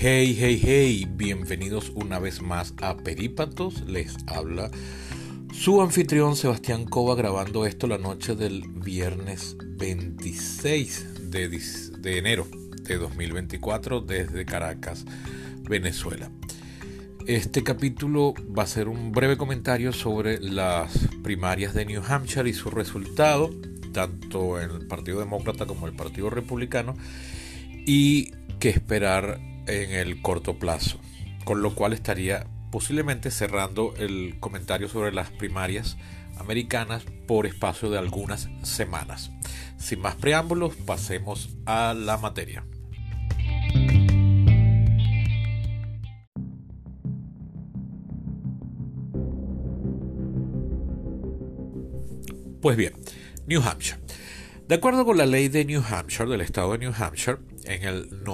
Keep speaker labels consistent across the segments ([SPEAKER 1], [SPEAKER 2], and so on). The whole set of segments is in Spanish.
[SPEAKER 1] Hey, hey, hey, bienvenidos una vez más a Perípatos, les habla su anfitrión Sebastián Cova grabando esto la noche del viernes 26 de, de enero de 2024 desde Caracas, Venezuela. Este capítulo va a ser un breve comentario sobre las primarias de New Hampshire y su resultado, tanto en el Partido Demócrata como el Partido Republicano, y qué esperar en el corto plazo. Con lo cual estaría posiblemente cerrando el comentario sobre las primarias americanas por espacio de algunas semanas. Sin más preámbulos, pasemos a la materia. Pues bien, New Hampshire. De acuerdo con la ley de New Hampshire, del estado de New Hampshire, en el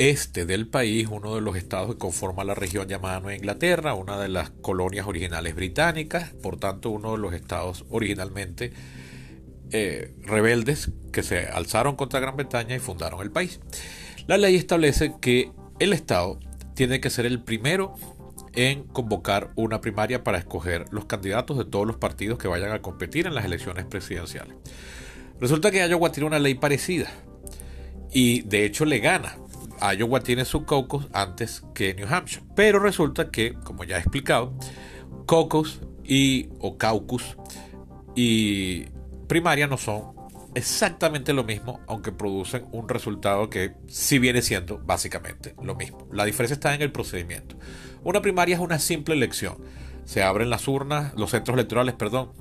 [SPEAKER 1] noreste del país, uno de los estados que conforma la región llamada Nueva Inglaterra, una de las colonias originales británicas, por tanto uno de los estados originalmente eh, rebeldes que se alzaron contra Gran Bretaña y fundaron el país. La ley establece que el estado tiene que ser el primero en convocar una primaria para escoger los candidatos de todos los partidos que vayan a competir en las elecciones presidenciales. Resulta que Iowa tiene una ley parecida y de hecho le gana. Iowa tiene su caucus antes que New Hampshire, pero resulta que, como ya he explicado, caucus y o caucus y primaria no son exactamente lo mismo, aunque producen un resultado que sí viene siendo básicamente lo mismo. La diferencia está en el procedimiento. Una primaria es una simple elección. Se abren las urnas, los centros electorales, perdón,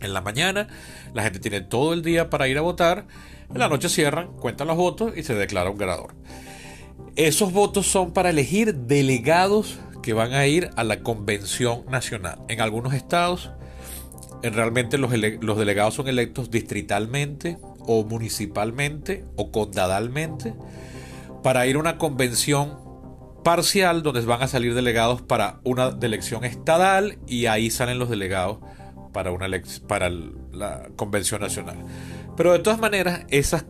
[SPEAKER 1] en la mañana. La gente tiene todo el día para ir a votar. En la noche cierran, cuentan los votos y se declara un ganador. Esos votos son para elegir delegados que van a ir a la convención nacional. En algunos estados, realmente los, los delegados son electos distritalmente o municipalmente o condadalmente para ir a una convención parcial donde van a salir delegados para una elección estadal y ahí salen los delegados para, una para la convención nacional. Pero de todas maneras, esos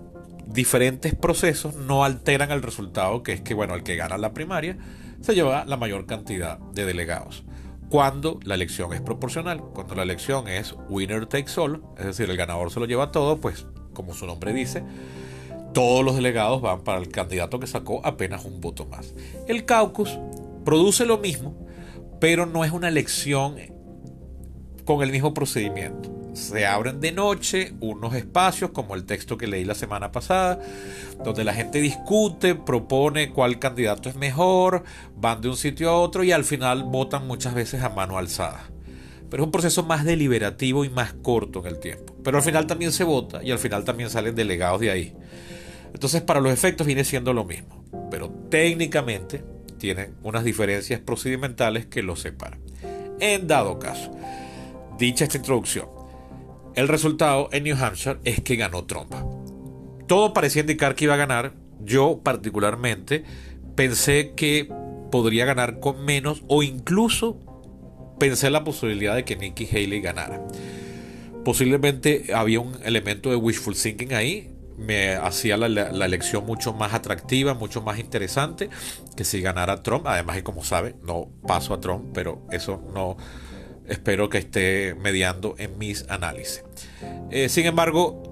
[SPEAKER 1] diferentes procesos no alteran el resultado, que es que, bueno, el que gana la primaria se lleva la mayor cantidad de delegados. Cuando la elección es proporcional, cuando la elección es winner takes all, es decir, el ganador se lo lleva todo, pues, como su nombre dice, todos los delegados van para el candidato que sacó apenas un voto más. El caucus produce lo mismo, pero no es una elección con el mismo procedimiento. Se abren de noche unos espacios, como el texto que leí la semana pasada, donde la gente discute, propone cuál candidato es mejor, van de un sitio a otro y al final votan muchas veces a mano alzada. Pero es un proceso más deliberativo y más corto en el tiempo. Pero al final también se vota y al final también salen delegados de ahí. Entonces para los efectos viene siendo lo mismo, pero técnicamente tienen unas diferencias procedimentales que los separan. En dado caso, dicha esta introducción, el resultado en New Hampshire es que ganó Trump. Todo parecía indicar que iba a ganar. Yo particularmente pensé que podría ganar con menos o incluso pensé la posibilidad de que Nikki Haley ganara. Posiblemente había un elemento de wishful thinking ahí me hacía la, elección mucho más atractiva, mucho más interesante que si ganara Trump. Además, como sabe, no paso a Trump, pero eso no espero que esté mediando en mis análisis. Eh, sin embargo,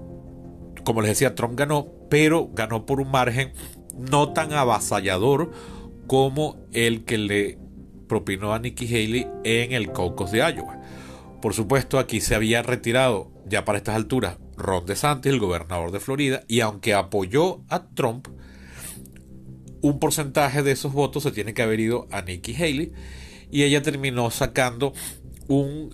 [SPEAKER 1] como les decía, Trump ganó, pero ganó por un margen no tan avasallador como el que le propinó a Nikki Haley en el caucus de Iowa. Por supuesto, aquí se había retirado ya para estas alturas Ron DeSantis, el gobernador de Florida, y aunque apoyó a Trump, un porcentaje de esos votos se tiene que haber ido a Nikki Haley y ella terminó sacando un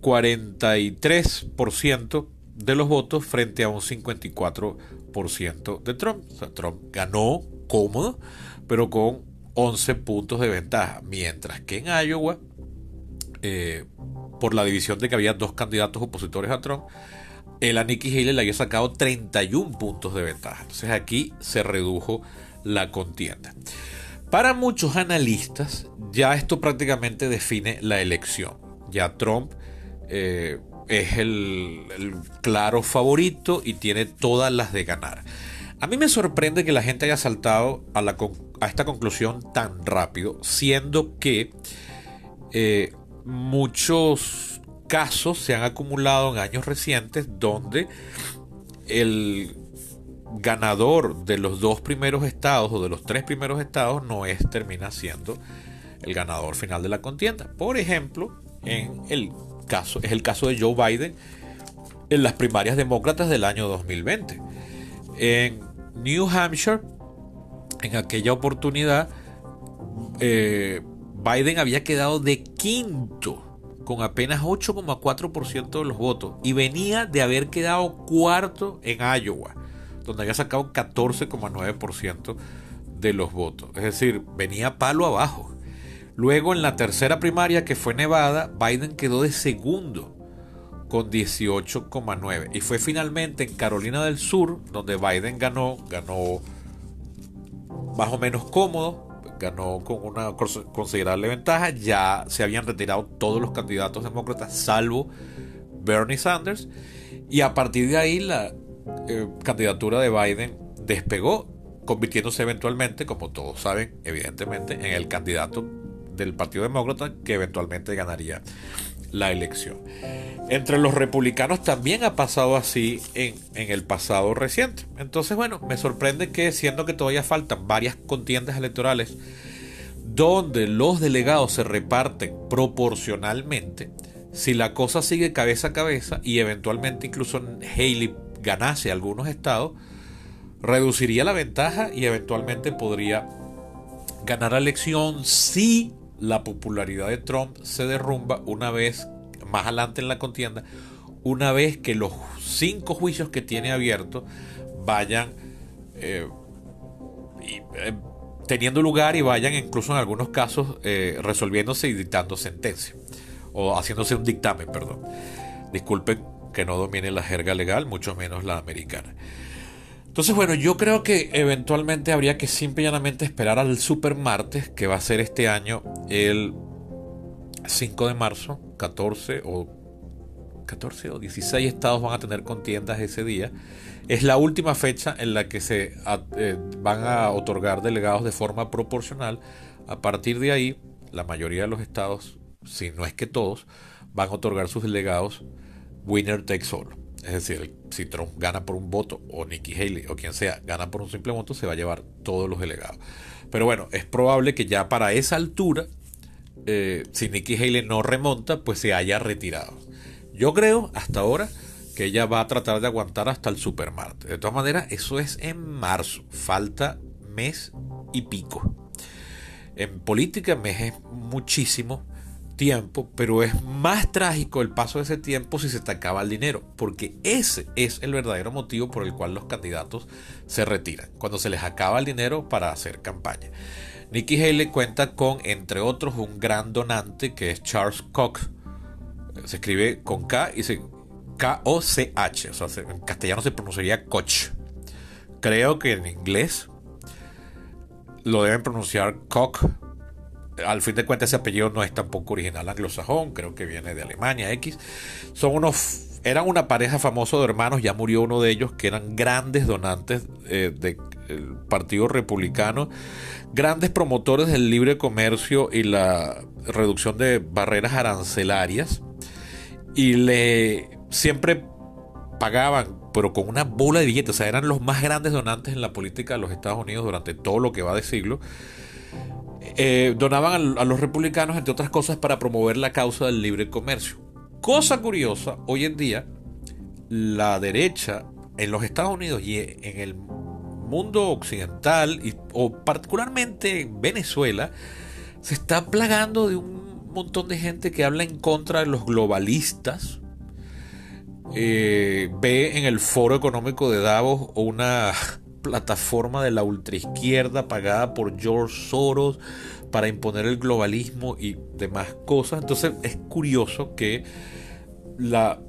[SPEAKER 1] 43% em, de los votos frente a un 54% de Trump. O sea, Trump ganó cómodo, pero con 11 puntos de ventaja, mientras que en Iowa, eh, por la división de que había dos candidatos opositores a Trump, el a Nikki Haley le había sacado 31 puntos de ventaja. Entonces aquí se redujo la contienda. Para muchos analistas, ya esto prácticamente define la elección. Ya Trump eh, es el, claro favorito y tiene todas las de ganar. A mí me sorprende que la gente haya saltado a esta conclusión tan rápido, siendo que eh, muchos casos se han acumulado en años recientes donde el ganador de los dos primeros estados o de los tres primeros estados no es termina siendo el ganador final de la contienda. Por ejemplo, en el caso es el caso de Joe Biden en las primarias demócratas del año 2020. En New Hampshire, en aquella oportunidad, eh, Biden había quedado de quinto con apenas 8,4% de los votos y venía de haber quedado cuarto en Iowa, donde había sacado 14,9% de los votos. Es decir, venía palo abajo. Luego en la tercera primaria que fue Nevada, Biden quedó de segundo con 18,9 y fue finalmente en Carolina del Sur donde Biden ganó, ganó más o menos cómodo, ganó con una considerable ventaja. Ya se habían retirado todos los candidatos demócratas, salvo Bernie Sanders. Y a partir de ahí la eh, candidatura de Biden despegó, convirtiéndose eventualmente, como todos saben, evidentemente, en el candidato del Partido Demócrata que eventualmente ganaría la elección. Entre los republicanos también ha pasado así en, en, el pasado reciente. Entonces, bueno, me sorprende que siendo que todavía faltan varias contiendas electorales donde los delegados se reparten proporcionalmente, si la cosa sigue cabeza a cabeza y eventualmente incluso Haley ganase algunos estados, reduciría la ventaja y eventualmente podría ganar la elección si la popularidad de Trump se derrumba una vez más adelante en la contienda, una vez que los cinco juicios que tiene abiertos vayan eh, eh, teniendo lugar y vayan incluso en algunos casos eh, resolviéndose y dictando sentencia o haciéndose un dictamen, perdón. Disculpen que no domine la jerga legal, mucho menos la americana. Entonces, bueno, yo creo que eventualmente habría que simple y llanamente esperar al super martes, que va a ser este año el 5 de marzo, 14 o 14 o 16 estados van a tener contiendas ese día. Es la última fecha en la que se eh, van a otorgar delegados de forma proporcional. A partir de ahí, la mayoría de los estados, si no es que todos, van a otorgar sus delegados winner takes all. Es decir, si Trump gana por un voto, o Nikki Haley, o quien sea, gana por un simple voto, se va a llevar todos los delegados. Pero bueno, es probable que ya para esa altura, eh, si Nikki Haley no remonta, pues se haya retirado. Yo creo, hasta ahora, que ella va a tratar de aguantar hasta el Supermart. De todas maneras, eso es en marzo. Falta mes y pico. En política mes es muchísimo tiempo, pero es más trágico el paso de ese tiempo si se te acaba el dinero, porque ese es el verdadero motivo por el cual los candidatos se retiran, cuando se les acaba el dinero para hacer campaña. Nikki Haley cuenta con, entre otros, un gran donante que es Charles Koch. Se escribe con K y se K-O-C-H, o sea, en castellano se pronunciaría Koch. Creo que en inglés lo deben pronunciar Koch al fin de cuentas ese apellido no es tampoco original anglosajón, creo que viene de Alemania X. Son unos, eran una pareja famosa de hermanos, ya murió uno de ellos, que eran grandes donantes eh, del Partido Republicano, grandes promotores del libre comercio y la reducción de barreras arancelarias, y le siempre pagaban, pero con una bola de billetes, o sea, eran los más grandes donantes en la política de los Estados Unidos durante todo lo que va de siglo. Eh, donaban a, los republicanos, entre otras cosas, para promover la causa del libre comercio. Cosa curiosa, hoy en día, la derecha en los Estados Unidos y en el mundo occidental, y, o particularmente en Venezuela, se está plagando de un montón de gente que habla en contra de los globalistas. Eh, ve en el foro económico de Davos una plataforma de la ultraizquierda pagada por George Soros para imponer el globalismo y demás cosas. Entonces es curioso que la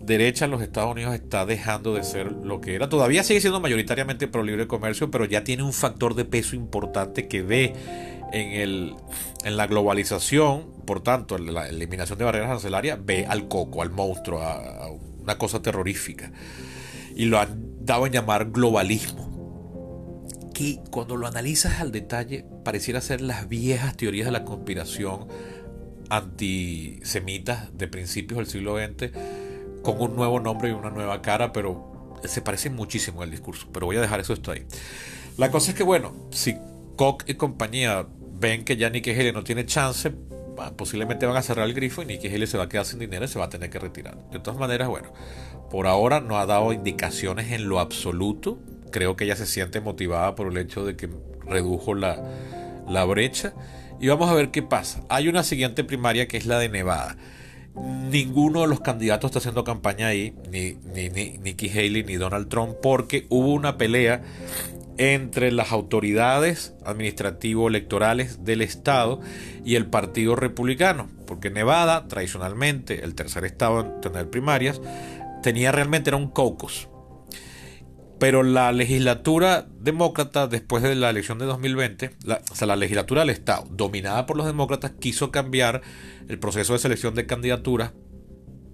[SPEAKER 1] derecha en los Estados Unidos está dejando de ser lo que era. Todavía sigue siendo mayoritariamente pro libre comercio, pero ya tiene un factor de peso importante que ve en, el, en la globalización, por tanto, en la eliminación de barreras arancelarias, ve al coco, al monstruo, a una cosa terrorífica. Y lo han dado en llamar globalismo que cuando lo analizas al detalle pareciera ser las viejas teorías de la conspiración antisemitas de principios del siglo XX con un nuevo nombre y una nueva cara, pero se parece muchísimo el discurso. Pero voy a dejar eso esto ahí. La cosa es que, bueno, si Koch y compañía ven que ya Nicky Haley no tiene chance, posiblemente van a cerrar el grifo y Nicky Haley se va a quedar sin dinero y se va a tener que retirar. De todas maneras, bueno, por ahora no ha dado indicaciones en lo absoluto. Creo que ella se siente motivada por el hecho de que redujo la, brecha. Y vamos a ver qué pasa. Hay una siguiente primaria que es la de Nevada. Ninguno de los candidatos está haciendo campaña ahí, ni, ni, ni Nikki Haley ni Donald Trump, porque hubo una pelea entre las autoridades administrativo-electorales del estado y el Partido Republicano, porque Nevada, tradicionalmente el tercer estado en tener primarias, tenía realmente era un caucus. Pero la legislatura demócrata, después de la elección de 2020, la, o sea, la legislatura del Estado, dominada por los demócratas, quiso cambiar el proceso de selección de candidaturas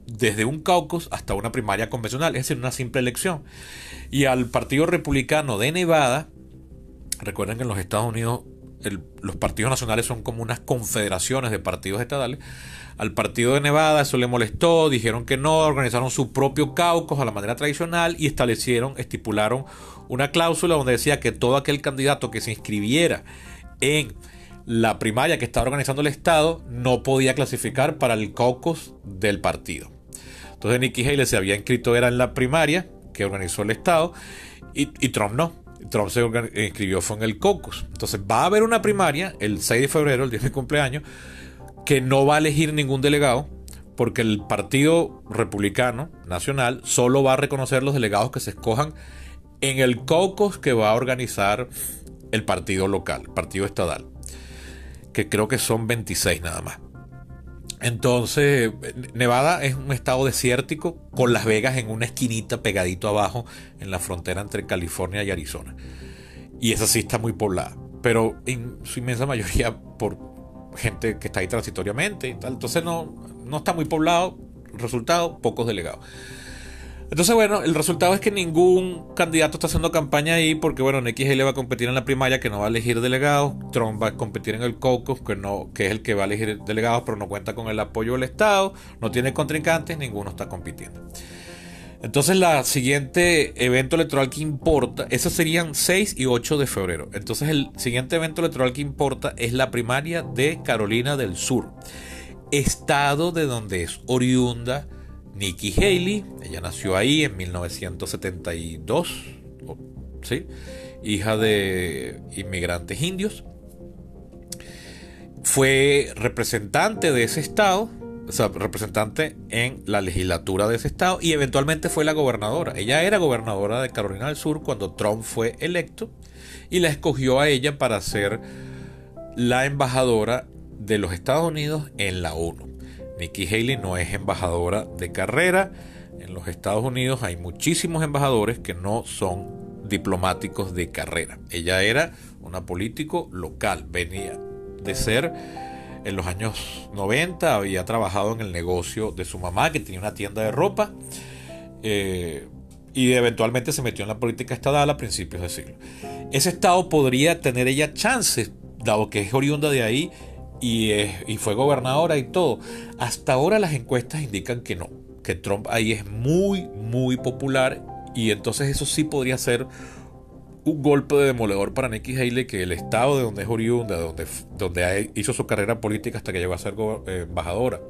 [SPEAKER 1] desde un caucus hasta una primaria convencional, es decir, una simple elección. Y al Partido Republicano de Nevada, recuerden que en los Estados Unidos los partidos nacionales son como unas confederaciones de partidos estatales. Al partido de Nevada eso le molestó, dijeron que no, organizaron su propio caucus a la manera tradicional y establecieron, estipularon una cláusula donde decía que todo aquel candidato que se inscribiera en la primaria que estaba organizando el Estado no podía clasificar para el caucus del partido. Entonces Nikki Haley se había inscrito, era en la primaria que organizó el Estado, y, Trump no. Trump se inscribió fue en el caucus. Entonces va a haber una primaria el 6 de febrero, el día de mi cumpleaños, que no va a elegir ningún delegado, porque el Partido Republicano Nacional solo va a reconocer los delegados que se escojan en el caucus que va a organizar el partido local, partido estatal, que creo que son 26 nada más. Entonces, Nevada es un estado desértico con Las Vegas en una esquinita pegadito abajo en la frontera entre California y Arizona. Y esa sí está muy poblada, pero en su inmensa mayoría por gente que está ahí transitoriamente y tal. Entonces no, no está muy poblado. Resultado, pocos delegados. Entonces, bueno, el resultado es que ningún candidato está haciendo campaña ahí porque, bueno, Haley va a competir en la primaria que no va a elegir delegados, Trump va a competir en el caucus que, no, que es el que va a elegir delegados pero no cuenta con el apoyo del Estado, no tiene contrincantes, ninguno está compitiendo. Entonces, la siguiente evento electoral que importa, esos serían 6 y 8 de febrero. Entonces, el siguiente evento electoral que importa es la primaria de Carolina del Sur, estado de donde es oriunda Nikki Haley, ella nació ahí en 1972, ¿sí? hija de inmigrantes indios. Fue representante de ese estado, o sea, representante en la legislatura de ese estado y eventualmente fue la gobernadora. Ella era gobernadora de Carolina del Sur cuando Trump fue electo y la escogió a ella para ser la embajadora de los Estados Unidos en la ONU. Nikki Haley no es embajadora de carrera. En los Estados Unidos hay muchísimos embajadores que no son diplomáticos de carrera. Ella era una político local, venía de ser en los años 90, había trabajado en el negocio de su mamá, que tenía una tienda de ropa, eh, y eventualmente se metió en la política estatal a principios del siglo. Ese estado podría tener ella chances, dado que es oriunda de ahí y, fue gobernadora y todo. Hasta ahora las encuestas indican que no, que Trump ahí es muy, muy popular y entonces eso sí podría ser un golpe de demoledor para Nikki Haley que el estado de donde es oriunda, donde, donde hizo su carrera política hasta que llegó a ser eh, embajadora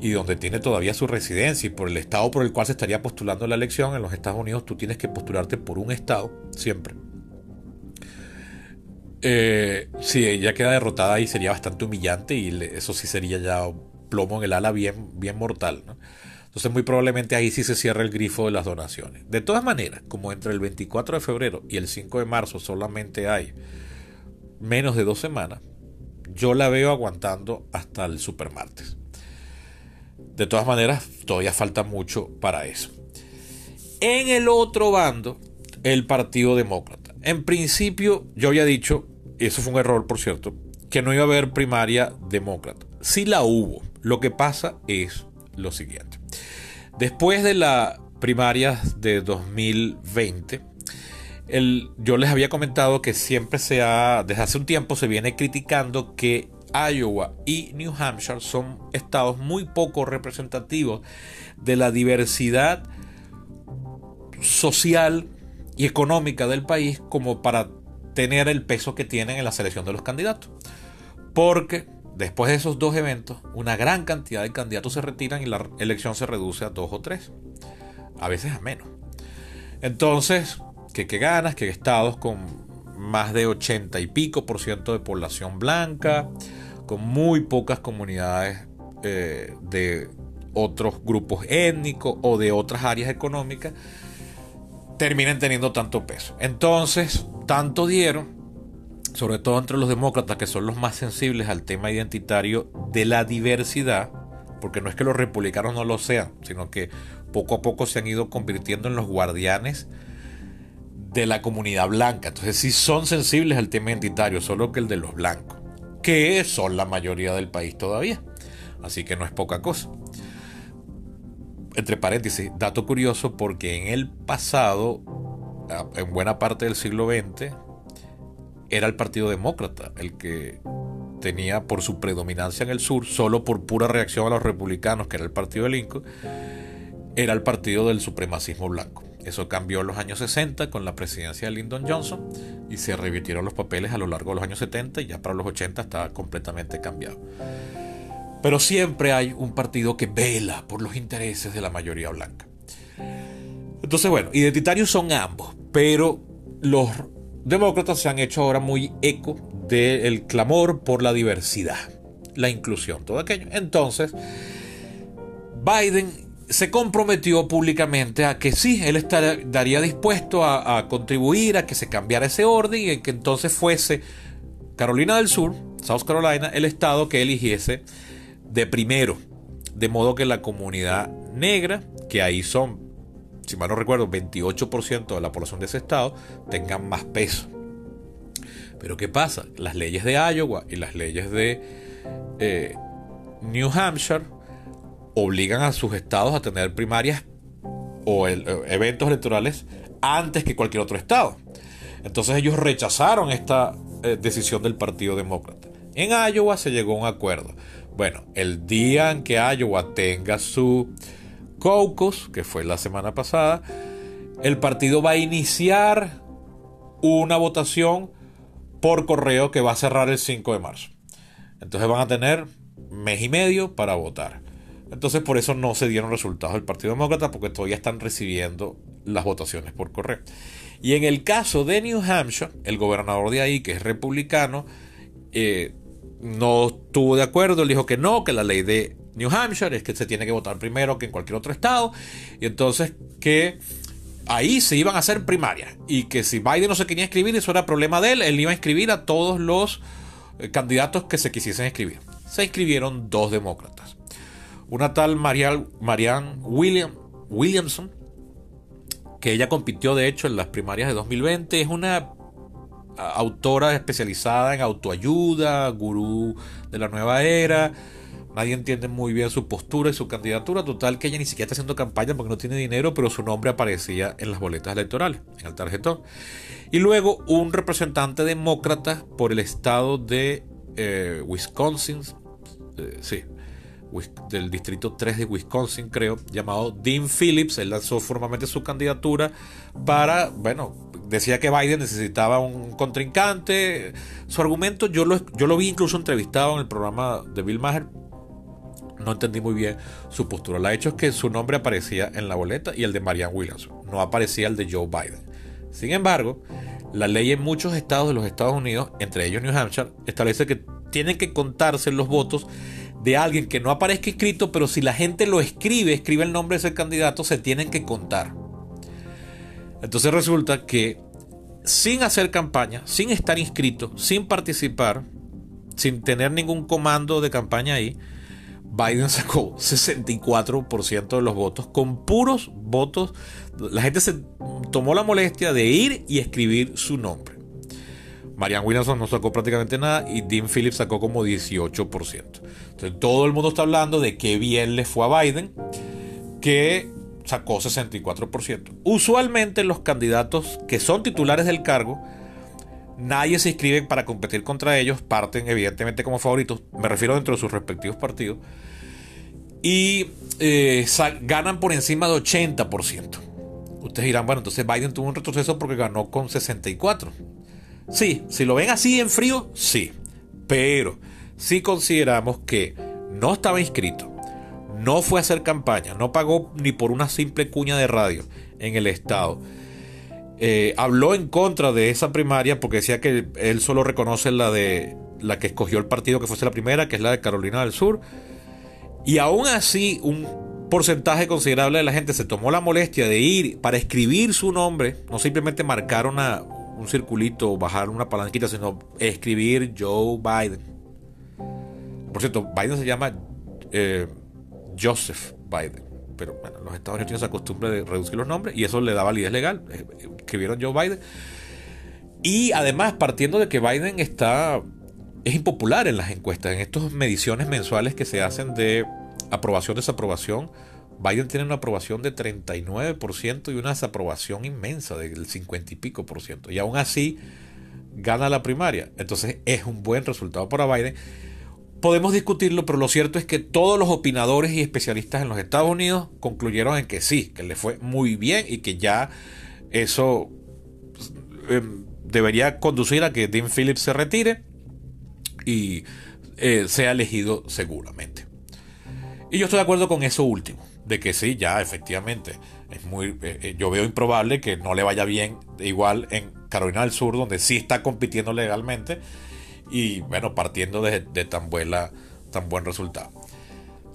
[SPEAKER 1] y donde tiene todavía su residencia y por el estado por el cual se estaría postulando la elección en los Estados Unidos, tú tienes que postularte por un estado siempre. Eh, si ella queda derrotada ahí sería bastante humillante y eso sí sería ya plomo en el ala bien, bien mortal. Entonces muy probablemente ahí sí se cierra el grifo de las donaciones. De todas maneras, como entre el 24 de febrero y el 5 de marzo solamente hay menos de dos semanas, yo la veo aguantando hasta el supermartes. De todas maneras, todavía falta mucho para eso. En el otro bando, el Partido Demócrata. En principio, yo había dicho, eso fue un error, por cierto, que no iba a haber primaria demócrata. Sí la hubo. Lo que pasa es lo siguiente. Después de la primaria de 2020, el, yo les había comentado que siempre se ha, desde hace un tiempo se viene criticando que Iowa y New Hampshire son estados muy poco representativos de la diversidad social y económica del país como para tener el peso que tienen en la selección de los candidatos. Porque después de esos dos eventos, una gran cantidad de candidatos se retiran y la elección se reduce a dos o tres, a veces a menos. Entonces, que, que ganas, que estados con más de 80 y pico por ciento de población blanca, con muy pocas comunidades eh, de otros grupos étnicos o de otras áreas económicas, terminen teniendo tanto peso. Entonces, tanto dieron, sobre todo entre los demócratas, que son los más sensibles al tema identitario de la diversidad, porque no es que los republicanos no lo sean, sino que poco a poco se han ido convirtiendo en los guardianes de la comunidad blanca. Entonces sí son sensibles al tema identitario, solo que el de los blancos, que son la mayoría del país todavía. Así que no es poca cosa. Entre paréntesis, dato curioso porque en el pasado, en buena parte del siglo XX, era el Partido Demócrata el que tenía por su predominancia en el sur, solo por pura reacción a los republicanos, que era el Partido de Lincoln, era el partido del supremacismo blanco. Eso cambió en los años 60 con la presidencia de Lyndon Johnson y se revirtieron los papeles a lo largo de los años 70 y ya para los 80 estaba completamente cambiado. Pero siempre hay un partido que vela por los intereses de la mayoría blanca. Entonces, bueno, identitarios son ambos, pero los demócratas se han hecho ahora muy eco del clamor por la diversidad, la inclusión, todo aquello. Entonces, Biden se comprometió públicamente a que sí, él estaría dispuesto a, contribuir a que se cambiara ese orden y que entonces fuese Carolina del Sur, South Carolina, el estado que eligiese de primero. De modo que la comunidad negra, que ahí son, si mal no recuerdo, 28% de la población de ese estado, tengan más peso. Pero ¿qué pasa? Las leyes de Iowa y las leyes de eh, New Hampshire obligan a sus estados a tener primarias o eh, eventos electorales antes que cualquier otro estado. Entonces ellos rechazaron esta eh, decisión del Partido Demócrata. En Iowa se llegó a un acuerdo. Bueno, el día en que Iowa tenga su caucus, que fue la semana pasada, el partido va a iniciar una votación por correo que va a cerrar el 5 de marzo. Entonces van a tener mes y medio para votar. Entonces por eso no se dieron resultados del Partido Demócrata porque todavía están recibiendo las votaciones por correo. Y en el caso de New Hampshire, el gobernador de ahí, que es republicano, eh, no estuvo de acuerdo, él dijo que no, que la ley de New Hampshire es que se tiene que votar primero que en cualquier otro estado, y entonces que ahí se iban a hacer primarias, y que si Biden no se quería escribir, eso era problema de él, él iba a inscribir a todos los eh, candidatos que se quisiesen escribir. Se inscribieron dos demócratas una tal Marianne William, Williamson, que ella compitió de hecho en las primarias de 2020, es una autora especializada en autoayuda, gurú de la nueva era. Nadie entiende muy bien su postura y su candidatura. Total que ella ni siquiera está haciendo campaña porque no tiene dinero, pero su nombre aparecía en las boletas electorales, en el tarjetón. Y luego un representante demócrata por el estado de eh, Wisconsin. Eh, sí, del distrito 3 de Wisconsin, creo, llamado Dean Phillips. Él lanzó formalmente su candidatura para, bueno, decía que Biden necesitaba un contrincante. Su argumento, yo lo, yo lo vi incluso entrevistado en el programa de Bill Maher. No entendí muy bien su postura. La hecho es que su nombre aparecía en la boleta y el de Marianne Williamson. No aparecía el de Joe Biden. Sin embargo, la ley en muchos estados de los Estados Unidos, entre ellos New Hampshire, establece que tienen que contarse los votos de alguien que no aparezca escrito, pero si la gente lo escribe, escribe el nombre de ese candidato, se tienen que contar. Entonces resulta que sin hacer campaña, sin estar inscrito, sin participar, sin tener ningún comando de campaña ahí, Biden sacó 64% de los votos con puros votos. La gente se tomó la molestia de ir y escribir su nombre. Marianne Williamson no sacó prácticamente nada y Dean Phillips sacó como 18%. Entonces todo el mundo está hablando de qué bien le fue a Biden, que sacó 64%. Usualmente los candidatos que son titulares del cargo, nadie se inscribe para competir contra ellos, parten evidentemente como favoritos, me refiero dentro de sus respectivos partidos, y eh, ganan por encima de 80%. Ustedes dirán, bueno, entonces Biden tuvo un retroceso porque ganó con 64. Sí, si lo ven así en frío, sí. Pero si consideramos que no estaba inscrito, no fue a hacer campaña, no pagó ni por una simple cuña de radio en el estado. Eh, habló en contra de esa primaria porque decía que él solo reconoce la de la que escogió el partido que fuese la primera, que es la de Carolina del Sur. Y aún así, un porcentaje considerable de la gente se tomó la molestia de ir para escribir su nombre, no simplemente marcar una, un circulito o bajar una palanquita, sino escribir Joe Biden. Por cierto, Biden se llama eh, Joseph Biden. Pero bueno, los Estados Unidos tienen esa costumbre de reducir los nombres y eso le da validez legal. Eh, escribieron Joe Biden. Y además, partiendo de que Biden está. es impopular en las encuestas, en estas mediciones mensuales que se hacen de aprobación, desaprobación. Biden tiene una aprobación de 39% y una desaprobación inmensa del 50 y pico por ciento. Y aún así gana la primaria. Entonces es un buen resultado para Biden podemos discutirlo, pero lo cierto es que todos los opinadores y especialistas en los Estados Unidos concluyeron en que sí, que le fue muy bien y que ya eso em, debería conducir a que Dean Phillips se retire y eh, sea elegido seguramente. Y yo estoy de acuerdo con eso último, de que sí, ya efectivamente es muy, eh, eh, yo veo improbable que no le vaya bien igual en Carolina del Sur, donde sí está compitiendo legalmente y bueno, partiendo de, tan, buena, tan buen resultado.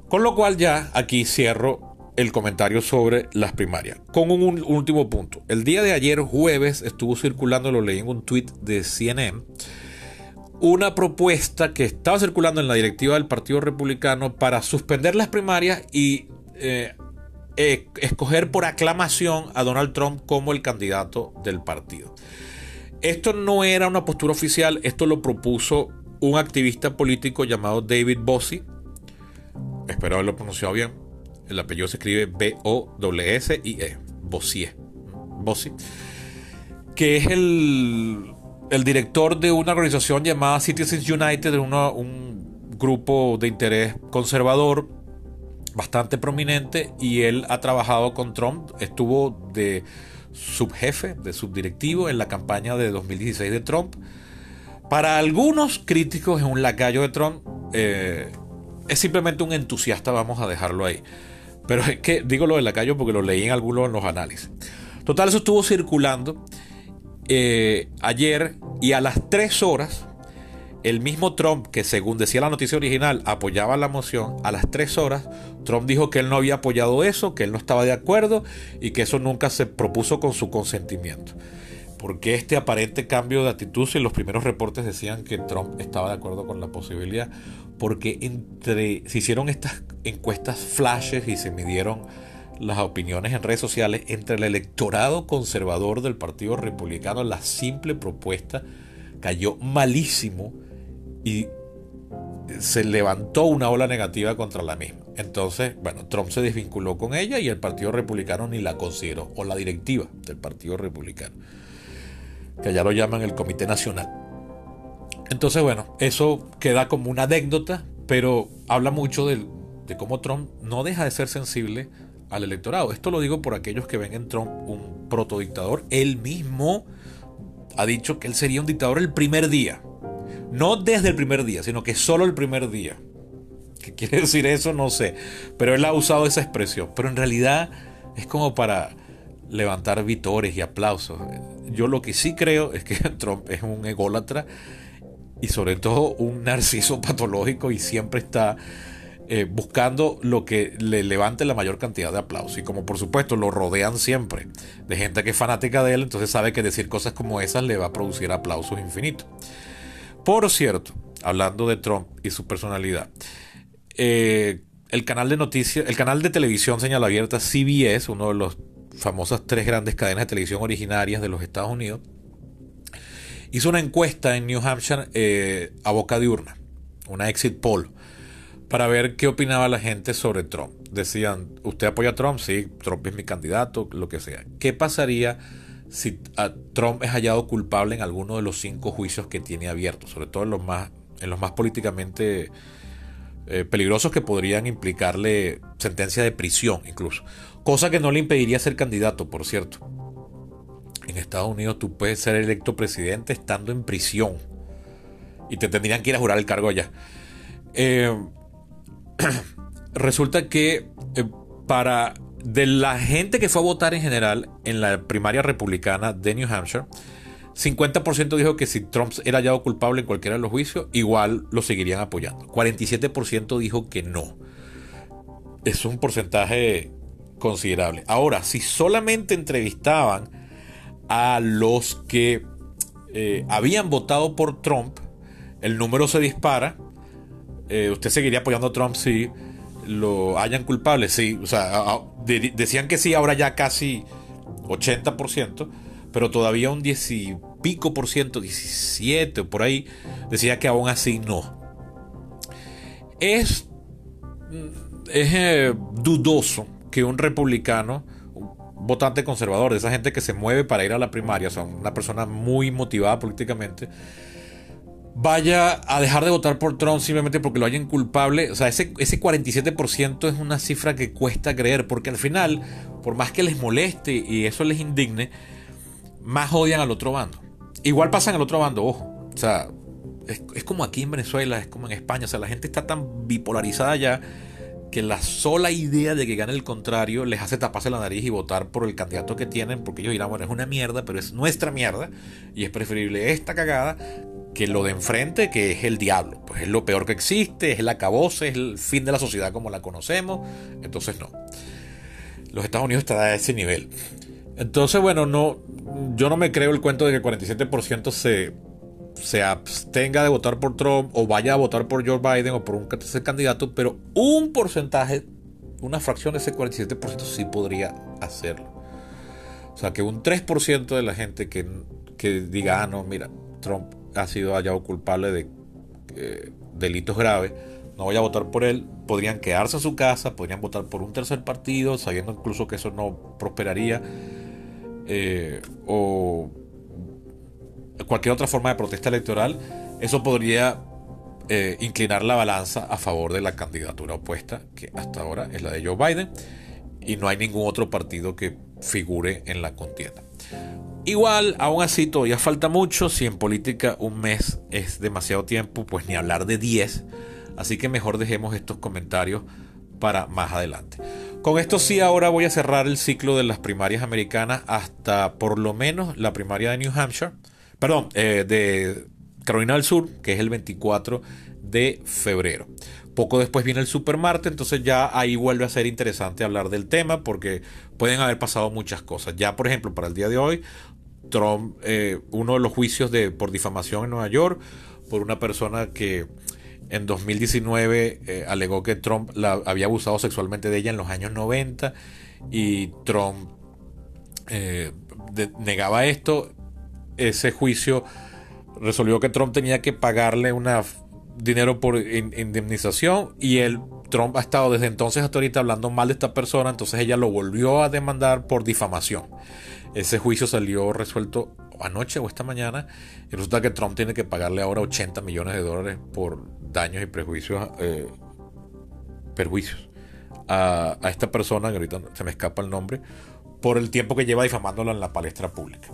[SPEAKER 1] Con lo cual ya aquí cierro el comentario sobre las primarias. Con un, último punto. El día de ayer jueves estuvo circulando, lo leí en un tweet de CNN, una propuesta que estaba circulando en la directiva del Partido Republicano para suspender las primarias y eh, eh, escoger por aclamación a Donald Trump como el candidato del partido. Esto no era una postura oficial, esto lo propuso un activista político llamado David Bossie. Espero haberlo pronunciado bien. El apellido se escribe. Bossie. Bossie. Que es el, director de una organización llamada Citizens United, un grupo de interés conservador bastante prominente. Y él ha trabajado con Trump. Estuvo de subjefe, de subdirectivo en la campaña de 2016 de Trump. Para algunos críticos es un lacayo de Trump, eh, es simplemente un entusiasta, vamos a dejarlo ahí. Pero es que digo lo del lacayo porque lo leí en algunos de los análisis. Total, eso estuvo circulando eh, ayer y a las 3 horas el mismo Trump, que según decía la noticia original, apoyaba la moción, a las tres horas, Trump dijo que él no había apoyado eso, que él no estaba de acuerdo y que eso nunca se propuso con su consentimiento. Porque este aparente cambio de actitud, si los primeros reportes decían que Trump estaba de acuerdo con la posibilidad, porque entre, se hicieron estas encuestas flashes y se midieron las opiniones en redes sociales entre el electorado conservador del Partido Republicano, la simple propuesta cayó malísimo y se levantó una ola negativa contra la misma. Entonces, bueno, Trump se desvinculó con ella y el Partido Republicano ni la consideró, o la directiva del Partido Republicano, que ya lo llaman el Comité Nacional. Entonces, bueno, eso queda como una anécdota, pero habla mucho de, de cómo Trump no deja de ser sensible al electorado. Esto lo digo por aquellos que ven en Trump un protodictador. Él mismo ha dicho que él sería un dictador el primer día no desde el primer día, sino que solo el primer día. ¿Qué quiere decir eso? No sé. Pero él ha usado esa expresión. Pero en realidad es como para levantar vitores y aplausos. Yo lo que sí creo es que Trump es un ególatra y sobre todo un narciso patológico y siempre está eh, buscando lo que le levante la mayor cantidad de aplausos. Y como por supuesto lo rodean siempre de gente que es fanática de él, entonces sabe que decir cosas como esas le va a producir aplausos infinitos. Por cierto, hablando de Trump y su personalidad, eh, el canal de noticias, el canal de televisión señal abierta CBS, uno de los famosas tres grandes cadenas de televisión originarias de los Estados Unidos, hizo una encuesta en New Hampshire eh, a boca de urna, una exit poll, para ver qué opinaba la gente sobre Trump. Decían, ¿usted apoya a Trump? Sí, Trump es mi candidato, lo que sea. ¿Qué pasaría si Trump es hallado culpable en alguno de los cinco juicios que tiene abiertos? Sobre todo en los más, en los más políticamente eh, peligrosos que podrían implicarle sentencia de prisión incluso. Cosa que no le impediría ser candidato, por cierto. En Estados Unidos tú puedes ser electo presidente estando en prisión. Y te tendrían que ir a jurar el cargo allá. Eh, resulta que eh, para de la gente que fue a votar en general en la primaria republicana de New Hampshire, 50% dijo que si Trump era hallado culpable en cualquiera de los juicios, igual lo seguirían apoyando. 47% dijo que no. Es un porcentaje considerable. Ahora, si solamente entrevistaban a los que eh, habían votado por Trump, el número se dispara. Eh, ¿Usted seguiría apoyando a Trump si lo hayan culpable? Sí, o sea, decían que sí, ahora ya casi 80% pero todavía un 10 y pico por ciento, 17 o por ahí, decía que aún así no. Es, es eh, dudoso que un republicano, un votante conservador, de esa gente que se mueve para ir a la primaria, o sea, una persona muy motivada políticamente, vaya a dejar de votar por Trump simplemente porque lo hayan culpable. O sea, ese, ese 47% es una cifra que cuesta creer, porque al final, por más que les moleste y eso les indigne, más odian al otro bando. Igual pasa en el otro bando, ojo. O sea, es, como aquí en Venezuela, es como en España. O sea, la gente está tan bipolarizada ya que la sola idea de que gane el contrario les hace taparse la nariz y votar por el candidato que tienen, porque ellos dirán, bueno, es una mierda, pero es nuestra mierda, y es preferible esta cagada que lo de enfrente, que es el diablo. Pues es lo peor que existe, es el acabose, es el fin de la sociedad como la conocemos. Entonces, no. Los Estados Unidos están a ese nivel. Entonces, bueno, no, yo no me creo el cuento de que el 47% se, se abstenga de votar por Trump o vaya a votar por Joe Biden o por un tercer candidato, pero un porcentaje, una fracción de ese 47% sí podría hacerlo. O sea, que un 3% de la gente que, que, diga, ah, no, mira, Trump ha sido hallado culpable de eh, delitos graves, no voy a votar por él, podrían quedarse en su casa, podrían votar por un tercer partido, sabiendo incluso que eso no prosperaría eh, o cualquier otra forma de protesta electoral, eso podría eh, inclinar la balanza a favor de la candidatura opuesta, que hasta ahora es la de Joe Biden, y no hay ningún otro partido que figure en la contienda. Igual, aún así, todavía falta mucho. Si en política un mes es demasiado tiempo, pues ni hablar de 10. Así que mejor dejemos estos comentarios para más adelante. Con esto sí, ahora voy a cerrar el ciclo de las primarias americanas hasta por lo menos la primaria de New Hampshire, perdón, eh, de Carolina del Sur, que es el 24 de febrero. Poco después viene el Supermarte, entonces ya ahí vuelve a ser interesante hablar del tema porque pueden haber pasado muchas cosas. Ya, por ejemplo, para el día de hoy, Trump, eh, uno de los juicios de, por difamación en Nueva York, por una persona que en 2019 eh, alegó que Trump la, había abusado sexualmente de ella en los años 90 y Trump eh, negaba esto. Ese juicio resolvió que Trump tenía que pagarle una dinero por indemnización y el Trump ha estado desde entonces hasta ahorita hablando mal de esta persona, entonces ella lo volvió a demandar por difamación. Ese juicio salió resuelto anoche o esta mañana y resulta que Trump tiene que pagarle ahora 80 millones de dólares por daños y eh, perjuicios a, esta persona, que ahorita se me escapa el nombre, por el tiempo que lleva difamándola en la palestra pública.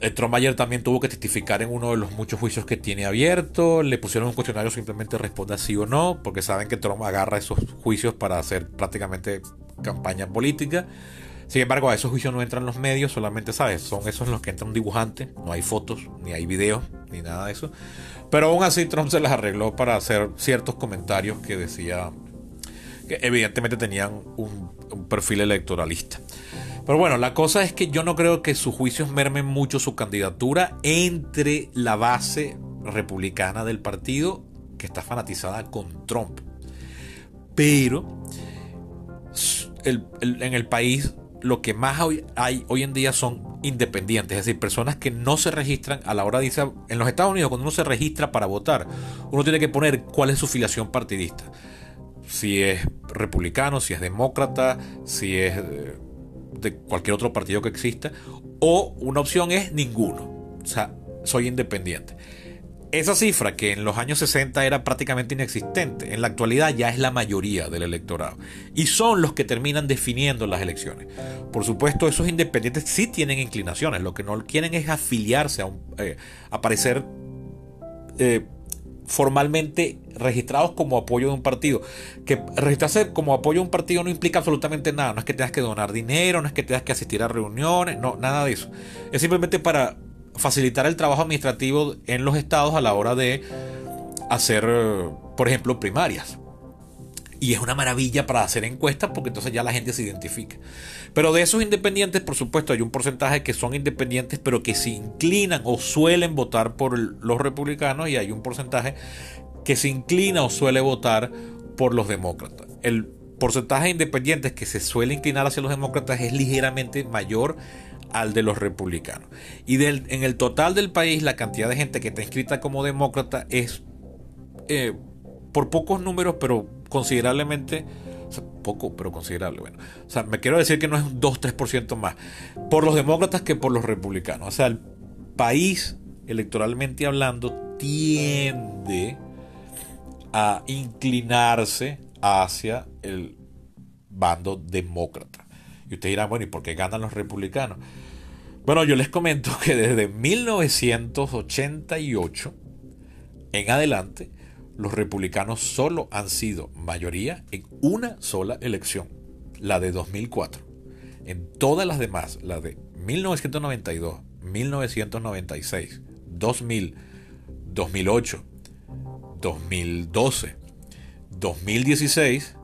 [SPEAKER 1] El Trump ayer también tuvo que testificar en uno de los muchos juicios que tiene abierto. Le pusieron un cuestionario, simplemente responda sí o no, porque saben que Trump agarra esos juicios para hacer prácticamente campaña política. Sin embargo, a esos juicios no entran los medios, solamente, ¿sabes? Son esos en los que entra un dibujante, no hay fotos, ni hay videos, ni nada de eso. Pero aún así Trump se las arregló para hacer ciertos comentarios que decía que evidentemente tenían un, perfil electoralista. Pero bueno, la cosa es que yo no creo que sus juicios mermen mucho su candidatura entre la base republicana del partido que está fanatizada con Trump. Pero en el país lo que más hay hoy en día son independientes, es decir, personas que no se registran a la hora de irse en los Estados Unidos, cuando uno se registra para votar, uno tiene que poner cuál es su filiación partidista. Si es republicano, si es demócrata, si es eh, de cualquier otro partido que exista, o una opción es ninguno. O sea, soy independiente. Esa cifra, que en los años 60 era prácticamente inexistente, en la actualidad ya es la mayoría del electorado. Y son los que terminan definiendo las elecciones. Por supuesto, esos independientes sí tienen inclinaciones. Lo que no quieren es afiliarse a, un, eh, aparecer eh, formalmente registrados como apoyo de un partido. Que registrarse como apoyo de un partido no implica absolutamente nada. No es que tengas que donar dinero, no es que tengas que asistir a reuniones, no, nada de eso. Es simplemente para facilitar el trabajo administrativo en los estados a la hora de hacer, por ejemplo, primarias. Y es una maravilla para hacer encuestas porque entonces ya la gente se identifica. Pero de esos independientes, por supuesto, hay un porcentaje que son independientes, pero que se inclinan o suelen votar por los republicanos y hay un porcentaje que se inclina o suele votar por los demócratas. El porcentaje de independientes que se suele inclinar hacia los demócratas es ligeramente mayor al de los republicanos. Y del, en el total del país, la cantidad de gente que está inscrita como demócrata es eh, por pocos números, pero considerablemente, poco, pero considerable. Bueno, o sea, me quiero decir que no es un 2-3% más por los demócratas que por los republicanos. O sea, el país, electoralmente hablando, tiende a inclinarse hacia el bando demócrata. Y ustedes dirán, bueno, ¿y por qué ganan los republicanos? Bueno, yo les comento que desde 1988 en adelante, los republicanos solo han sido mayoría en una sola elección, la de 2004. En todas las demás, la de 1992, 1996, 2000, 2008, 2012, 2016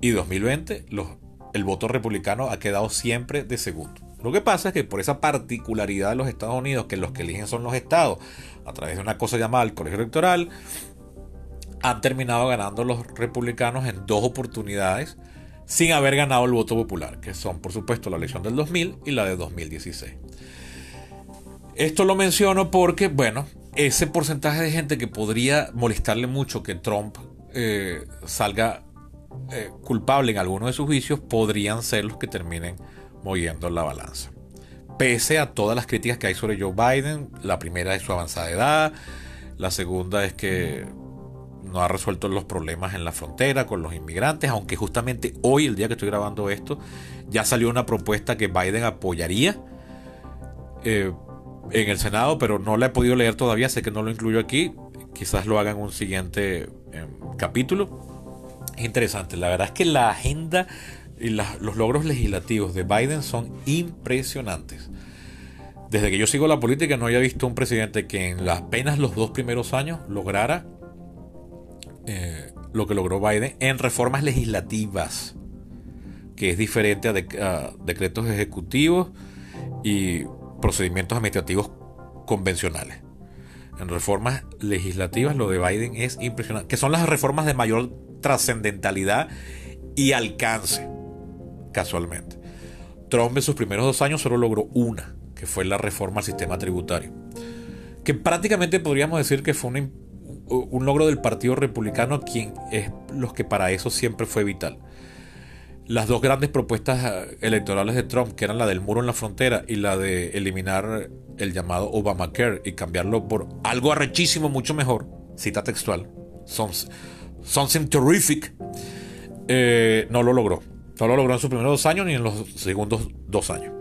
[SPEAKER 1] y 2020, los, el voto republicano ha quedado siempre de segundo. Lo que pasa es que por esa particularidad de los Estados Unidos, que los que eligen son los estados, a través de una cosa llamada el colegio electoral, han terminado ganando los republicanos en dos oportunidades sin haber ganado el voto popular, que son por supuesto la elección del 2000 y la de 2016. Esto lo menciono porque, bueno, ese porcentaje de gente que podría molestarle mucho que Trump eh, salga eh, culpable en alguno de sus vicios, podrían ser los que terminen moviendo la balanza. Pese a todas las críticas que hay sobre Joe Biden, la primera es su avanzada edad, la segunda es que no ha resuelto los problemas en la frontera con los inmigrantes, aunque justamente hoy, el día que estoy grabando esto, ya salió una propuesta que Biden apoyaría eh, en el Senado, pero no la he podido leer todavía, sé que no lo incluyo aquí, quizás lo haga en un siguiente em, capítulo. Es interesante, la verdad es que la agenda y los logros legislativos de Biden son impresionantes. Desde que yo sigo la política no había visto un presidente que en apenas los dos primeros años lograra eh, lo que logró Biden en reformas legislativas, que es diferente a, decretos ejecutivos y procedimientos administrativos convencionales. En reformas legislativas lo de Biden es impresionante, que son las reformas de mayor trascendentalidad y alcance casualmente. Trump en sus primeros dos años solo logró una, que fue la reforma al sistema tributario, que prácticamente podríamos decir que fue un, logro del Partido Republicano, quien es los que para eso siempre fue vital. Las dos grandes propuestas eh, electorales de Trump, que eran la del muro en la frontera y la de eliminar el llamado Obamacare y cambiarlo por algo arrechísimo, mucho mejor, cita textual, something terrific, eh, no lo logró. No lo logró en sus primeros dos años ni en los segundos dos años.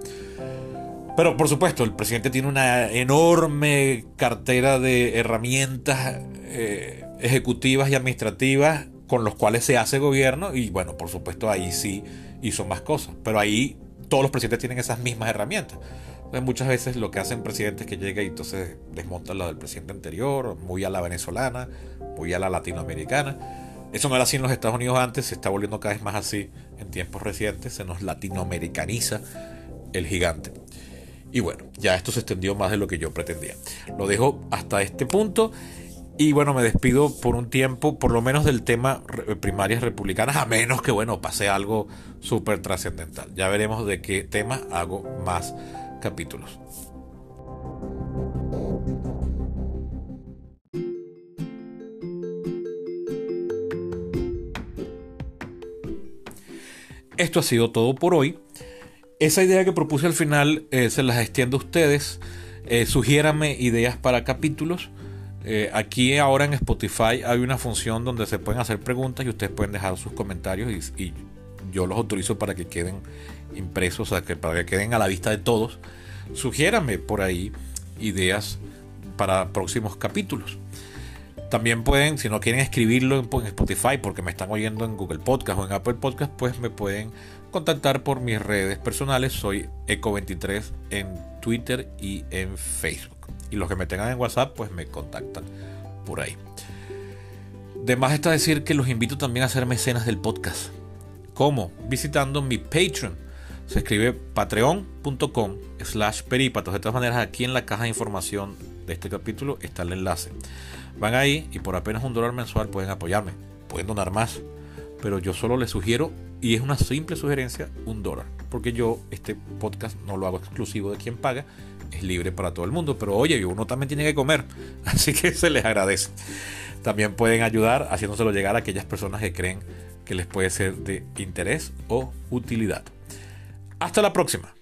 [SPEAKER 1] Pero por supuesto, el presidente tiene una enorme cartera de herramientas eh, ejecutivas y administrativas con los cuales se hace gobierno y bueno, por supuesto ahí sí hizo más cosas. Pero ahí todos los presidentes tienen esas mismas herramientas. Entonces, muchas veces lo que hacen presidentes es que llega y entonces desmontan la del presidente anterior, muy a la venezolana, muy a la latinoamericana. Eso no era así en los Estados Unidos antes, se está volviendo cada vez más así en tiempos recientes, se nos latinoamericaniza el gigante. Y bueno, ya esto se extendió más de lo que yo pretendía. Lo dejo hasta este punto. Y bueno, me despido por un tiempo, por lo menos del tema primarias republicanas, a menos que, bueno, pase algo súper trascendental. Ya veremos de qué tema hago más capítulos. Esto ha sido todo por hoy. Esa idea que propuse al final eh, se las extiendo a ustedes. Eh, sugiérame ideas para capítulos. Eh, aquí ahora en Spotify hay una función donde se pueden hacer preguntas y ustedes pueden dejar sus comentarios y, yo los autorizo para que queden impresos, o sea, para que queden a la vista de todos. Sugiérame por ahí ideas para próximos capítulos. También pueden, si no quieren escribirlo en Spotify porque me están oyendo en Google Podcast o en Apple Podcast, pues me pueden contactar por mis redes personales. Soy Eco23 en Twitter y en Facebook. Y los que me tengan en WhatsApp, pues me contactan por ahí. De más está decir que los invito también a ser mecenas del podcast. ¿Cómo? Visitando mi Patreon. Se escribe patreon.com slash peripatos. De todas maneras, aquí en la caja de información de este capítulo está el enlace. Van ahí y por apenas un dólar mensual pueden apoyarme. Pueden donar más. Pero yo solo les sugiero, y es una simple sugerencia, un dólar. Porque yo este podcast no lo hago exclusivo de quien paga. Es libre para todo el mundo. Pero oye, uno también tiene que comer. Así que se les agradece. También pueden ayudar haciéndoselo llegar a aquellas personas que creen que les puede ser de interés o utilidad. Hasta la próxima.